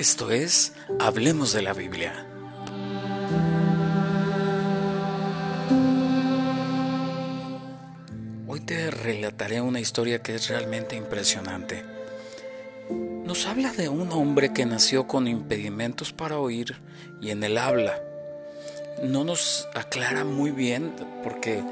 Esto es Hablemos de la Biblia. Hoy te relataré una historia que es realmente impresionante. Nos habla de un hombre que nació con impedimentos para oír y en el habla. No nos aclara muy bien porque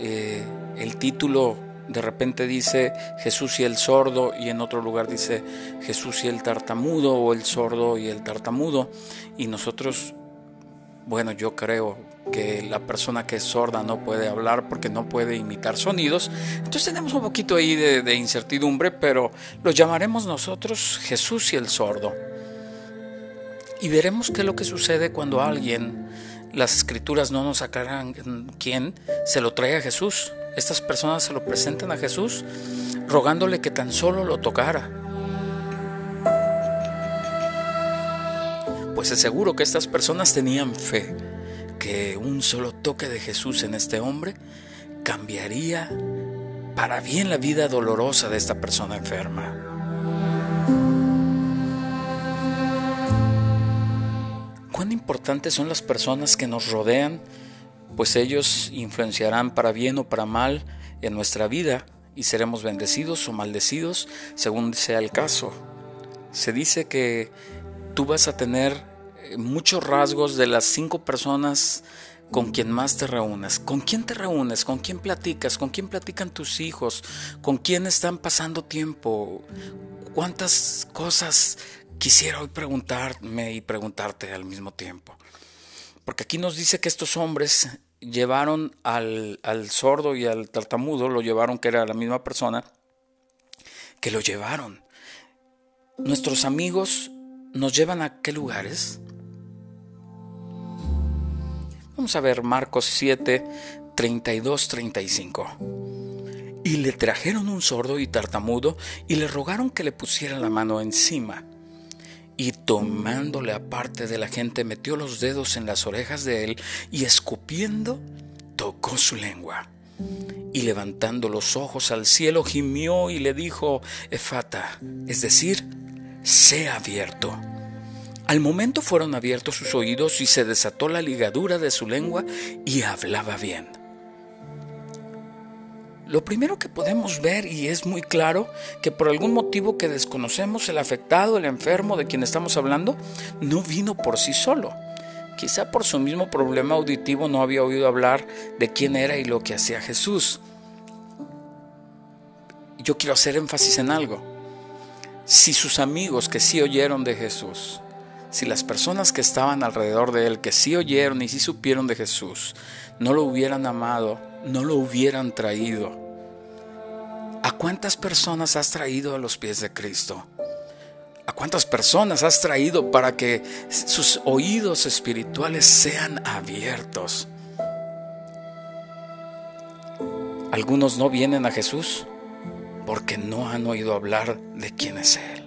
eh, el título de repente dice Jesús y el sordo y en otro lugar dice Jesús y el tartamudo o el sordo y el tartamudo. Y nosotros bueno yo creo que la persona que es sorda no puede hablar porque no puede imitar sonidos. Entonces tenemos un poquito ahí de, incertidumbre pero lo llamaremos nosotros Jesús y el sordo. Y veremos qué es lo que sucede cuando alguien las escrituras no nos aclaran quién se lo trae a Jesús estas personas se lo presentan a Jesús rogándole que tan solo lo tocara. Pues es seguro que estas personas tenían fe que un solo toque de Jesús en este hombre cambiaría para bien la vida dolorosa de esta persona enferma. Cuán importantes son las personas que nos rodean pues ellos influenciarán para bien o para mal en nuestra vida y seremos bendecidos o maldecidos según sea el caso. Se dice que tú vas a tener eh, muchos rasgos de las cinco personas con quien más te reúnes. ¿Con quién te reúnes? ¿Con quién platicas? ¿Con quién platican tus hijos? ¿Con quién están pasando tiempo? ¿Cuántas cosas quisiera hoy preguntarme y preguntarte al mismo tiempo? Porque aquí nos dice que estos hombres llevaron al, sordo y al tartamudo, lo llevaron, que era la misma persona, que lo llevaron. Nuestros amigos nos llevan a qué lugares? Vamos a ver Marcos 7, 32, 35. Y le trajeron un sordo y tartamudo y le rogaron que le pusiera la mano encima y tomándole aparte de la gente metió los dedos en las orejas de él y escupiendo tocó su lengua. Y levantando los ojos al cielo gimió y le dijo, Efata, es decir, sea abierto. Al momento fueron abiertos sus oídos y se desató la ligadura de su lengua y hablaba bien. Lo primero que podemos ver, y es muy claro, que por algún motivo que desconocemos, el afectado, el enfermo de quien estamos hablando, no vino por sí solo. Quizá por su mismo problema auditivo no había oído hablar de quién era y lo que hacía Jesús. Yo quiero hacer énfasis en algo. Si sus amigos que sí oyeron de Jesús, si las personas que estaban alrededor de él, que sí oyeron y sí supieron de Jesús, no lo hubieran amado, no lo hubieran traído. ¿A cuántas personas has traído a los pies de Cristo? ¿A cuántas personas has traído para que sus oídos espirituales sean abiertos? Algunos no vienen a Jesús porque no han oído hablar de quién es Él.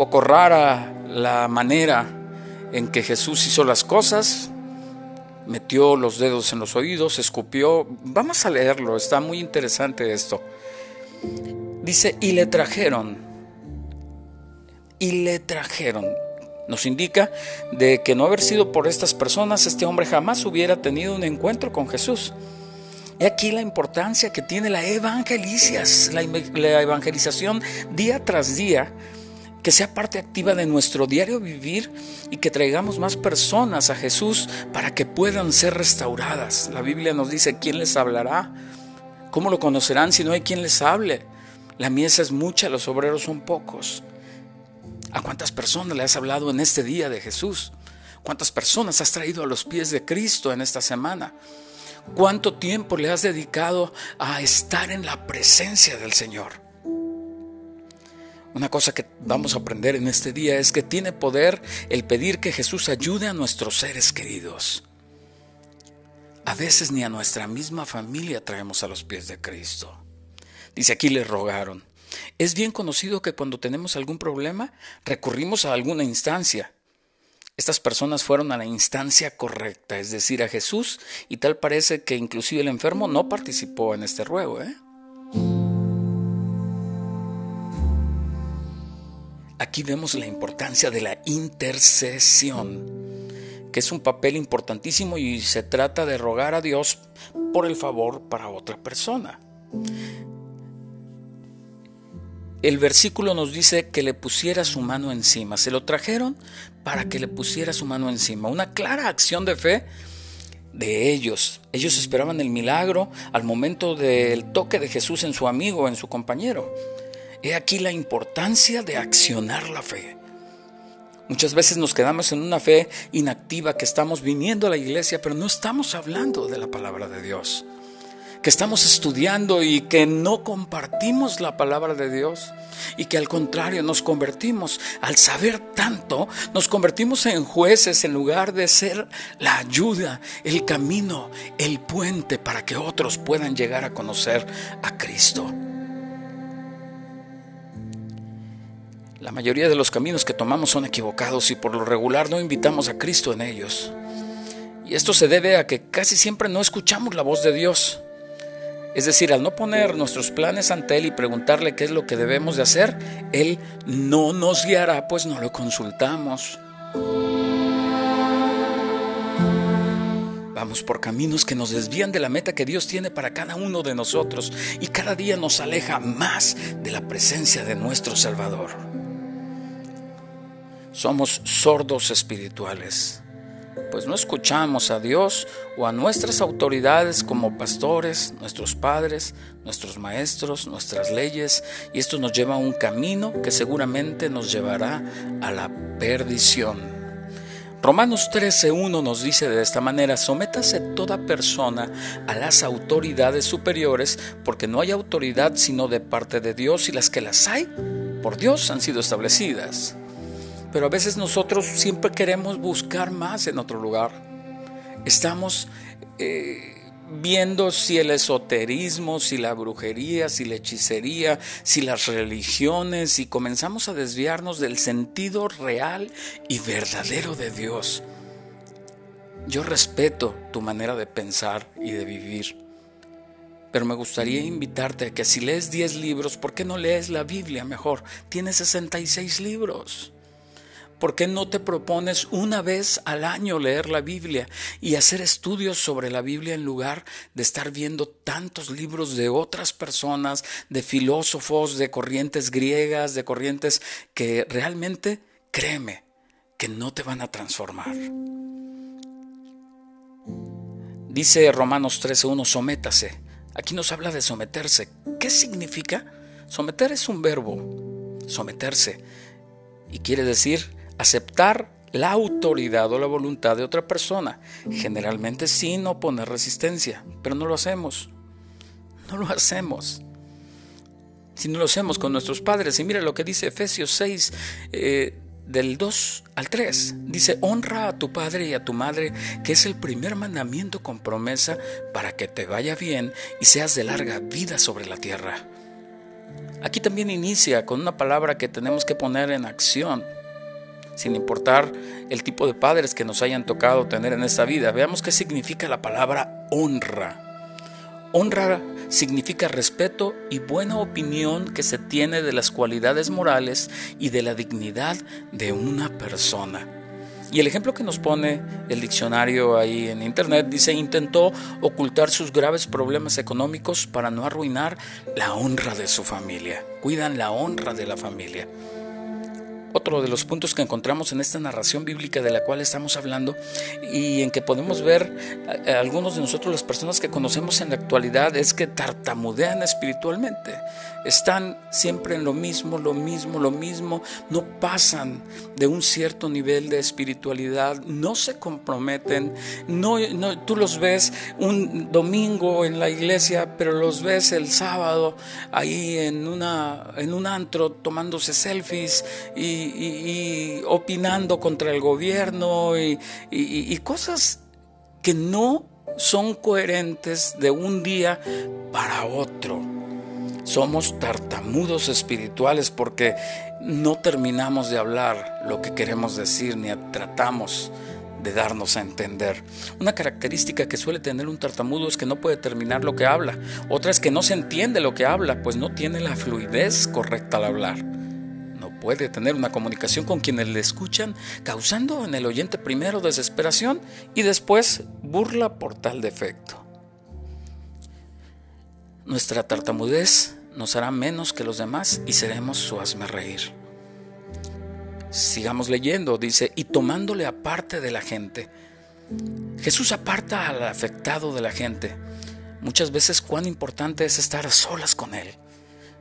Poco rara la manera en que Jesús hizo las cosas, metió los dedos en los oídos, escupió. Vamos a leerlo, está muy interesante esto. Dice, y le trajeron, y le trajeron. Nos indica de que no haber sido por estas personas, este hombre jamás hubiera tenido un encuentro con Jesús. Y aquí la importancia que tiene la, la evangelización día tras día que sea parte activa de nuestro diario vivir y que traigamos más personas a Jesús para que puedan ser restauradas. La Biblia nos dice, ¿quién les hablará? ¿Cómo lo conocerán si no hay quien les hable? La mies es mucha, los obreros son pocos. ¿A cuántas personas le has hablado en este día de Jesús? ¿Cuántas personas has traído a los pies de Cristo en esta semana? ¿Cuánto tiempo le has dedicado a estar en la presencia del Señor? Una cosa que vamos a aprender en este día es que tiene poder el pedir que Jesús ayude a nuestros seres queridos. A veces ni a nuestra misma familia traemos a los pies de Cristo. Dice aquí le rogaron. Es bien conocido que cuando tenemos algún problema recurrimos a alguna instancia. Estas personas fueron a la instancia correcta, es decir, a Jesús, y tal parece que inclusive el enfermo no participó en este ruego. ¿eh? Aquí vemos la importancia de la intercesión, que es un papel importantísimo y se trata de rogar a Dios por el favor para otra persona. El versículo nos dice que le pusiera su mano encima. Se lo trajeron para que le pusiera su mano encima. Una clara acción de fe de ellos. Ellos esperaban el milagro al momento del toque de Jesús en su amigo, en su compañero. He aquí la importancia de accionar la fe. Muchas veces nos quedamos en una fe inactiva que estamos viniendo a la iglesia, pero no estamos hablando de la palabra de Dios. Que estamos estudiando y que no compartimos la palabra de Dios y que al contrario nos convertimos, al saber tanto, nos convertimos en jueces en lugar de ser la ayuda, el camino, el puente para que otros puedan llegar a conocer a Cristo. La mayoría de los caminos que tomamos son equivocados y por lo regular no invitamos a Cristo en ellos. Y esto se debe a que casi siempre no escuchamos la voz de Dios. Es decir, al no poner nuestros planes ante Él y preguntarle qué es lo que debemos de hacer, Él no nos guiará, pues no lo consultamos. Vamos por caminos que nos desvían de la meta que Dios tiene para cada uno de nosotros y cada día nos aleja más de la presencia de nuestro Salvador. Somos sordos espirituales pues no escuchamos a Dios o a nuestras autoridades como pastores, nuestros padres, nuestros maestros, nuestras leyes, y esto nos lleva a un camino que seguramente nos llevará a la perdición. Romanos 13.1 nos dice de esta manera, sométase toda persona a las autoridades superiores, porque no hay autoridad sino de parte de Dios y las que las hay, por Dios han sido establecidas. Pero a veces nosotros siempre queremos buscar más en otro lugar. Estamos eh, viendo si el esoterismo, si la brujería, si la hechicería, si las religiones, y comenzamos a desviarnos del sentido real y verdadero de Dios. Yo respeto tu manera de pensar y de vivir, pero me gustaría invitarte a que si lees 10 libros, ¿por qué no lees la Biblia mejor? Tiene 66 libros. ¿Por qué no te propones una vez al año leer la Biblia y hacer estudios sobre la Biblia en lugar de estar viendo tantos libros de otras personas, de filósofos, de corrientes griegas, de corrientes que realmente, créeme, que no te van a transformar? Dice Romanos 13.1, sométase. Aquí nos habla de someterse. ¿Qué significa? Someter es un verbo, someterse. Y quiere decir aceptar la autoridad o la voluntad de otra persona, generalmente sin oponer resistencia, pero no lo hacemos. No lo hacemos. Si no lo hacemos con nuestros padres, y mira lo que dice Efesios 6, eh, del 2 al 3, dice, honra a tu padre y a tu madre, que es el primer mandamiento con promesa para que te vaya bien y seas de larga vida sobre la tierra. Aquí también inicia con una palabra que tenemos que poner en acción sin importar el tipo de padres que nos hayan tocado tener en esta vida. Veamos qué significa la palabra honra. Honra significa respeto y buena opinión que se tiene de las cualidades morales y de la dignidad de una persona. Y el ejemplo que nos pone el diccionario ahí en internet dice, intentó ocultar sus graves problemas económicos para no arruinar la honra de su familia. Cuidan la honra de la familia. Otro de los puntos que encontramos en esta narración bíblica de la cual estamos hablando y en que podemos ver a, algunos de nosotros, las personas que conocemos en la actualidad, es que tartamudean espiritualmente. Están siempre en lo mismo, lo mismo, lo mismo. No pasan de un cierto nivel de espiritualidad, no se comprometen. No, no, tú los ves un domingo en la iglesia, pero los ves el sábado ahí en, una, en un antro tomándose selfies y y, opinando contra el gobierno y cosas que no son coherentes de un día para otro. Somos tartamudos espirituales porque no terminamos de hablar lo que queremos decir ni tratamos de darnos a entender. Una característica que suele tener un tartamudo es que no puede terminar lo que habla. Otra es que no se entiende lo que habla, pues no tiene la fluidez correcta al hablar puede tener una comunicación con quienes le escuchan, causando en el oyente primero desesperación y después burla por tal defecto. Nuestra tartamudez nos hará menos que los demás y seremos su reír. Sigamos leyendo, dice, y tomándole aparte de la gente. Jesús aparta al afectado de la gente. Muchas veces cuán importante es estar a solas con Él,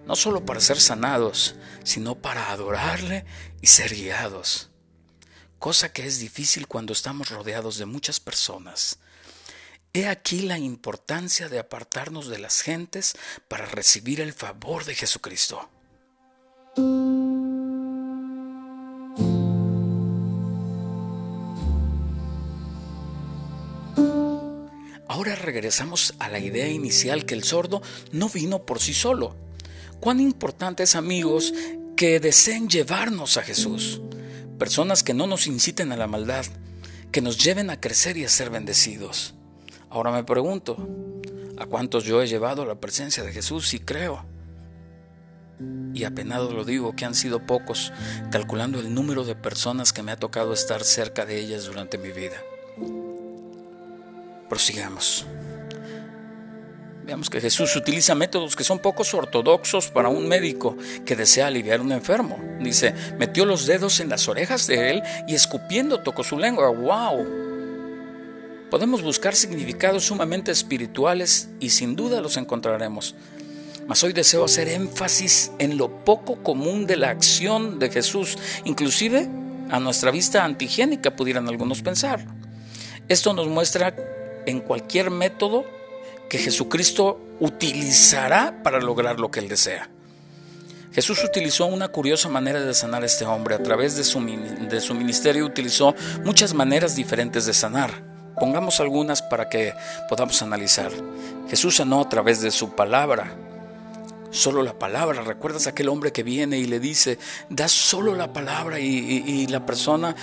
no solo para ser sanados, sino para adorarle y ser guiados. Cosa que es difícil cuando estamos rodeados de muchas personas. He aquí la importancia de apartarnos de las gentes para recibir el favor de Jesucristo. Ahora regresamos a la idea inicial que el sordo no vino por sí solo. Cuán importante es, amigos, que deseen llevarnos a Jesús. Personas que no nos inciten a la maldad, que nos lleven a crecer y a ser bendecidos. Ahora me pregunto, ¿a cuántos yo he llevado la presencia de Jesús y creo? Y apenado lo digo que han sido pocos, calculando el número de personas que me ha tocado estar cerca de ellas durante mi vida. Prosigamos. Veamos que Jesús utiliza métodos que son pocos ortodoxos para un médico que desea aliviar a un enfermo. Dice, metió los dedos en las orejas de él y escupiendo tocó su lengua. ¡Wow! Podemos buscar significados sumamente espirituales y sin duda los encontraremos. Mas hoy deseo hacer énfasis en lo poco común de la acción de Jesús, inclusive a nuestra vista antigénica pudieran algunos pensar. Esto nos muestra en cualquier método que Jesucristo utilizará para lograr lo que él desea. Jesús utilizó una curiosa manera de sanar a este hombre. A través de su, de su ministerio utilizó muchas maneras diferentes de sanar. Pongamos algunas para que podamos analizar. Jesús sanó a través de su palabra. Solo la palabra. ¿Recuerdas aquel hombre que viene y le dice, da solo la palabra y, y la persona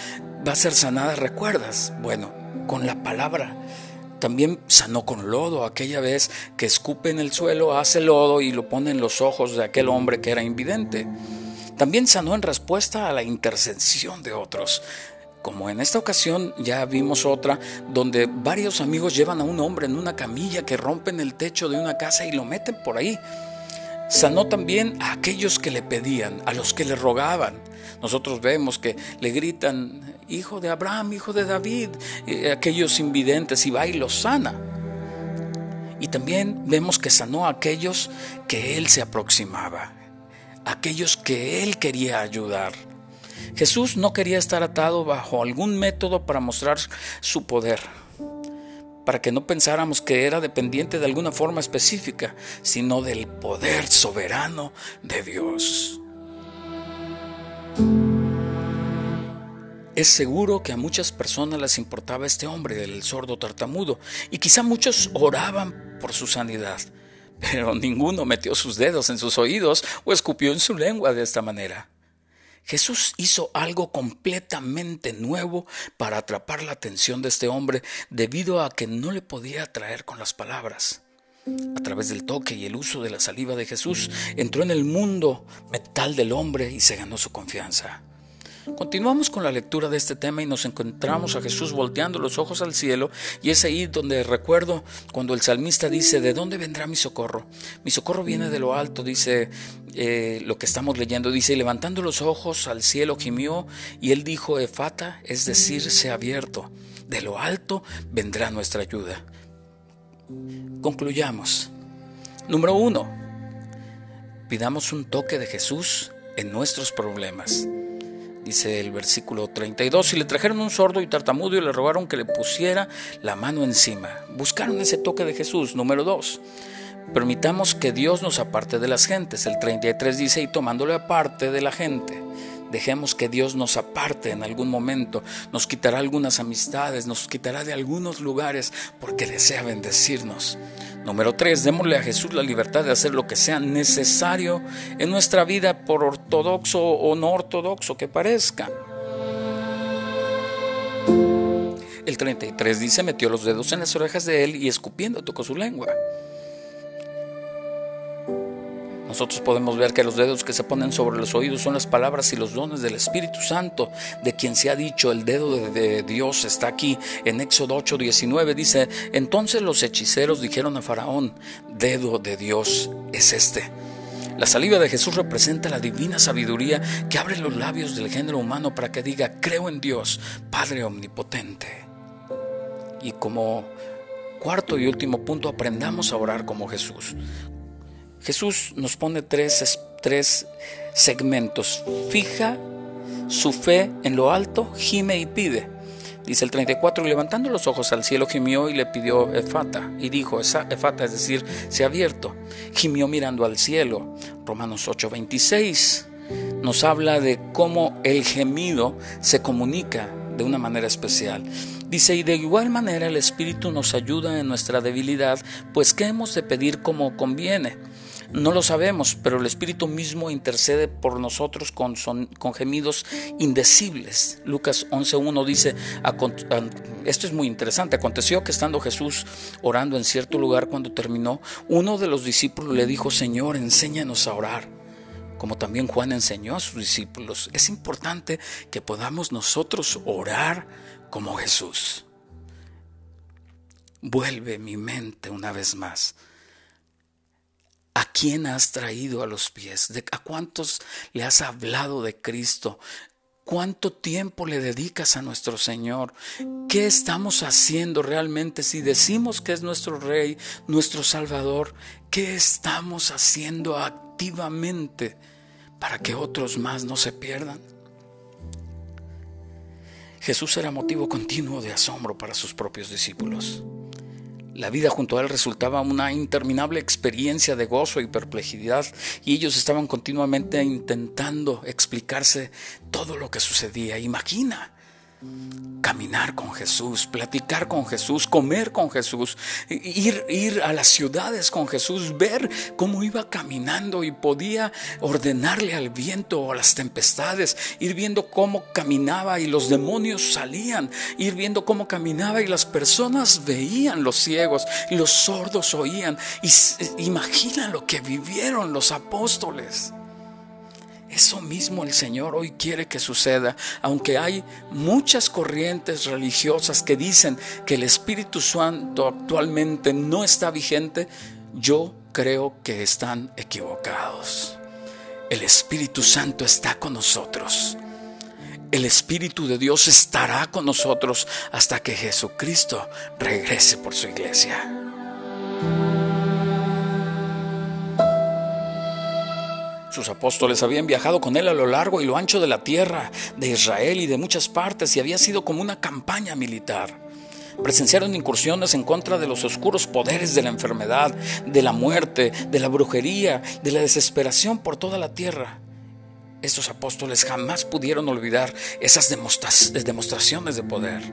va a ser sanada? ¿Recuerdas? Bueno, con la palabra. También sanó con lodo, aquella vez que escupe en el suelo, hace lodo y lo pone en los ojos de aquel hombre que era invidente. También sanó en respuesta a la intercesión de otros como en esta ocasión ya vimos otra, donde varios amigos llevan a un hombre en una camilla que rompen el techo de una casa y lo meten por ahí. Sanó también a aquellos que le pedían, a los que le rogaban. Nosotros vemos que le gritan, hijo de Abraham, hijo de David, aquellos invidentes, y va y los sana. Y también vemos que sanó a aquellos que él se aproximaba, aquellos que él quería ayudar. Jesús no quería estar atado bajo algún método para mostrar su poder, para que no pensáramos que era dependiente de alguna forma específica, sino del poder soberano de Dios. Es seguro que a muchas personas les importaba este hombre, del sordo tartamudo, y quizá muchos oraban por su sanidad, pero ninguno metió sus dedos en sus oídos o escupió en su lengua de esta manera. Jesús hizo algo completamente nuevo para atrapar la atención de este hombre debido a que no le podía atraer con las palabras. A través del toque y el uso de la saliva de Jesús entró en el mundo metal del hombre y se ganó su confianza. Continuamos con la lectura de este tema y nos encontramos a Jesús volteando los ojos al cielo y es ahí donde recuerdo cuando el salmista dice, ¿de dónde vendrá mi socorro? Mi socorro viene de lo alto, dice eh, lo que estamos leyendo, dice, y levantando los ojos al cielo gimió y él dijo, Efata, es decir, se abierto, de lo alto vendrá nuestra ayuda. Concluyamos. Número uno, pidamos un toque de Jesús en nuestros problemas dice el versículo 32, y le trajeron un sordo y tartamudo y le rogaron que le pusiera la mano encima. Buscaron ese toque de Jesús. Número 2. Permitamos que Dios nos aparte de las gentes. El 33 dice, y tomándole aparte de la gente. Dejemos que Dios nos aparte en algún momento, nos quitará algunas amistades, nos quitará de algunos lugares porque desea bendecirnos. Número 3. Démosle a Jesús la libertad de hacer lo que sea necesario en nuestra vida, por ortodoxo o no ortodoxo que parezca. El 33 dice, metió los dedos en las orejas de él y escupiendo tocó su lengua. Nosotros podemos ver que los dedos que se ponen sobre los oídos son las palabras y los dones del Espíritu Santo, de quien se ha dicho, el dedo de, Dios está aquí. En Éxodo 8, 19 dice, entonces los hechiceros dijeron a Faraón, dedo de Dios es este. La saliva de Jesús representa la divina sabiduría que abre los labios del género humano para que diga, creo en Dios, Padre Omnipotente. Y como cuarto y último punto, aprendamos a orar como Jesús. Jesús nos pone tres, tres segmentos. Fija su fe en lo alto, gime y pide. Dice el 34, levantando los ojos al cielo, gimió y le pidió Efata, y dijo, Efata, es decir, se ha abierto. Gimió mirando al cielo. Romanos 8:26 nos habla de cómo el gemido se comunica de una manera especial. Dice, y de igual manera el Espíritu nos ayuda en nuestra debilidad, pues ¿qué hemos de pedir como conviene? No lo sabemos, pero el Espíritu mismo intercede por nosotros con, gemidos indecibles. Lucas 11.1 dice, esto es muy interesante, aconteció que estando Jesús orando en cierto lugar cuando terminó, uno de los discípulos le dijo, Señor, enséñanos a orar como también Juan enseñó a sus discípulos, es importante que podamos nosotros orar como Jesús. Vuelve mi mente una vez más ¿A quién has traído a los pies? ¿A cuántos le has hablado de Cristo? ¿Cuánto tiempo le dedicas a nuestro Señor? ¿Qué estamos haciendo realmente si decimos que es nuestro Rey, nuestro Salvador? ¿Qué estamos haciendo activamente para que otros más no se pierdan? Jesús era motivo continuo de asombro para sus propios discípulos. La vida junto a él resultaba una interminable experiencia de gozo y perplejidad y ellos estaban continuamente intentando explicarse todo lo que sucedía. Imagina caminar con Jesús, platicar con Jesús, comer con Jesús, ir, ir a las ciudades con Jesús, ver cómo iba caminando y podía ordenarle al viento o a las tempestades, ir viendo cómo caminaba y los demonios salían, ir viendo cómo caminaba y las personas veían los ciegos y los sordos oían. Y imagina lo que vivieron los apóstoles. Eso mismo el Señor hoy quiere que suceda, aunque hay muchas corrientes religiosas que dicen que el Espíritu Santo actualmente no está vigente, yo creo que están equivocados. El Espíritu Santo está con nosotros. El Espíritu de Dios estará con nosotros hasta que Jesucristo regrese por su iglesia. Sus apóstoles habían viajado con él a lo largo y lo ancho de la tierra, de Israel y de muchas partes, y había sido como una campaña militar. Presenciaron incursiones en contra de los oscuros poderes de la enfermedad, de la muerte, de la brujería, de la desesperación por toda la tierra. Estos apóstoles jamás pudieron olvidar esas demostraciones de poder.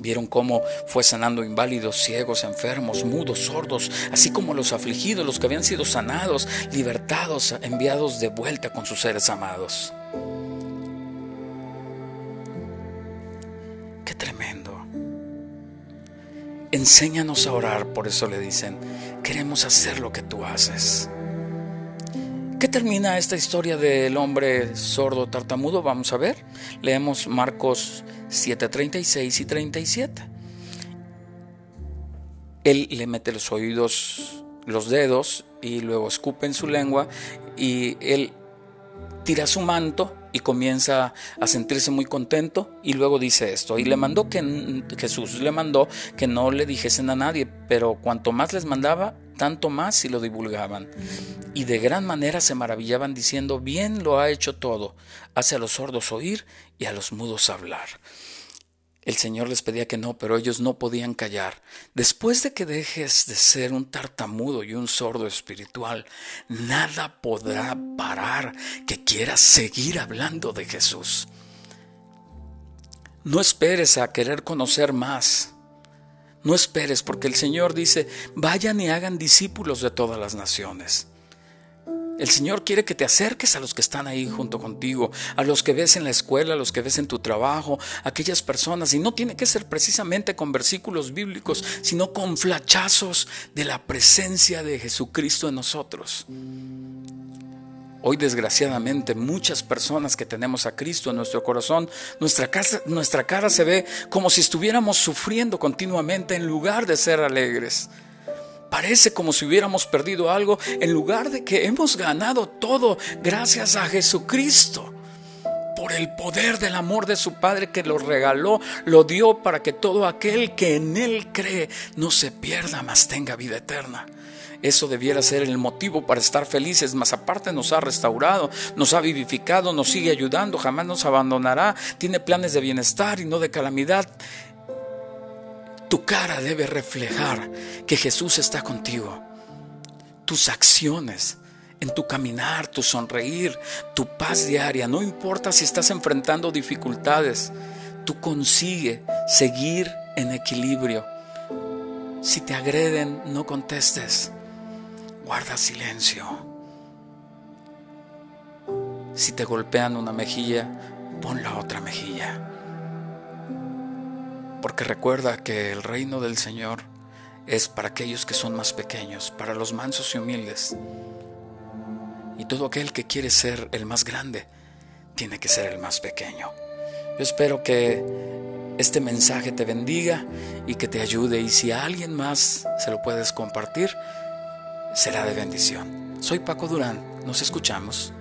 Vieron cómo fue sanando inválidos, ciegos, enfermos, mudos, sordos, así como los afligidos, los que habían sido sanados, libertados, enviados de vuelta con sus seres amados. Qué tremendo. Enséñanos a orar, por eso le dicen, queremos hacer lo que tú haces. ¿Qué termina esta historia del hombre sordo tartamudo? Vamos a ver. Leemos Marcos 7:36 y 37. Él le mete los oídos, los dedos y luego escupe en su lengua y él tira su manto y comienza a sentirse muy contento y luego dice esto y le mandó que Jesús le mandó que no le dijesen a nadie pero cuanto más les mandaba tanto más si lo divulgaban. Y de gran manera se maravillaban diciendo, bien lo ha hecho todo, hace a los sordos oír y a los mudos hablar. El Señor les pedía que no, pero ellos no podían callar. Después de que dejes de ser un tartamudo y un sordo espiritual, nada podrá parar que quieras seguir hablando de Jesús. No esperes a querer conocer más. No esperes, porque el Señor dice, vayan y hagan discípulos de todas las naciones. El Señor quiere que te acerques a los que están ahí junto contigo, a los que ves en la escuela, a los que ves en tu trabajo, a aquellas personas. Y no tiene que ser precisamente con versículos bíblicos, sino con flachazos de la presencia de Jesucristo en nosotros. Hoy desgraciadamente muchas personas que tenemos a Cristo en nuestro corazón, nuestra, nuestra cara se ve como si estuviéramos sufriendo continuamente en lugar de ser alegres. Parece como si hubiéramos perdido algo en lugar de que hemos ganado todo gracias a Jesucristo. Por el poder del amor de su Padre que lo regaló, lo dio para que todo aquel que en Él cree no se pierda, mas tenga vida eterna. Eso debiera ser el motivo para estar felices, más aparte nos ha restaurado, nos ha vivificado, nos sigue ayudando, jamás nos abandonará, tiene planes de bienestar y no de calamidad. Tu cara debe reflejar que Jesús está contigo. Tus acciones, en tu caminar, tu sonreír, tu paz diaria, no importa si estás enfrentando dificultades, tú consigue seguir en equilibrio. Si te agreden, no contestes, guarda silencio. Si te golpean una mejilla, pon la otra mejilla. Porque recuerda que el reino del Señor es para aquellos que son más pequeños, para los mansos y humildes. Y todo aquel que quiere ser el más grande, tiene que ser el más pequeño. Yo espero que este mensaje te bendiga y que te ayude. Y si a alguien más se lo puedes compartir, será de bendición. Soy Paco Durán, nos escuchamos.